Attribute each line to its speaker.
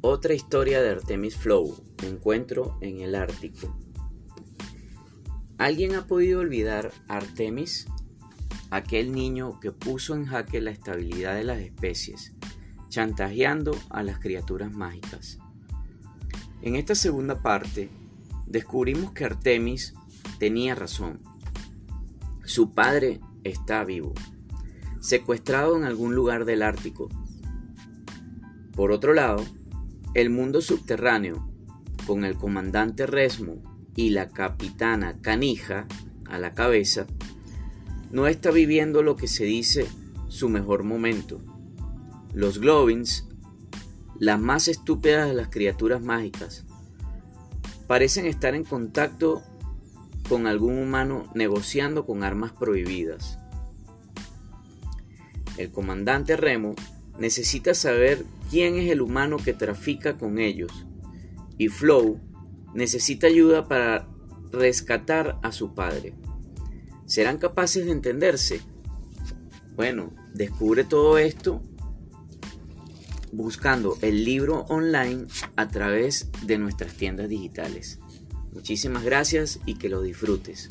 Speaker 1: Otra historia de Artemis Flow, encuentro en el Ártico. ¿Alguien ha podido olvidar a Artemis? Aquel niño que puso en jaque la estabilidad de las especies, chantajeando a las criaturas mágicas. En esta segunda parte, descubrimos que Artemis tenía razón. Su padre está vivo, secuestrado en algún lugar del Ártico. Por otro lado, el mundo subterráneo, con el comandante Resmo y la capitana Canija a la cabeza, no está viviendo lo que se dice su mejor momento. Los Globins, las más estúpidas de las criaturas mágicas, parecen estar en contacto con algún humano negociando con armas prohibidas. El comandante Remo necesita saber quién es el humano que trafica con ellos. Y Flow necesita ayuda para rescatar a su padre. ¿Serán capaces de entenderse? Bueno, descubre todo esto buscando el libro online a través de nuestras tiendas digitales. Muchísimas gracias y que lo disfrutes.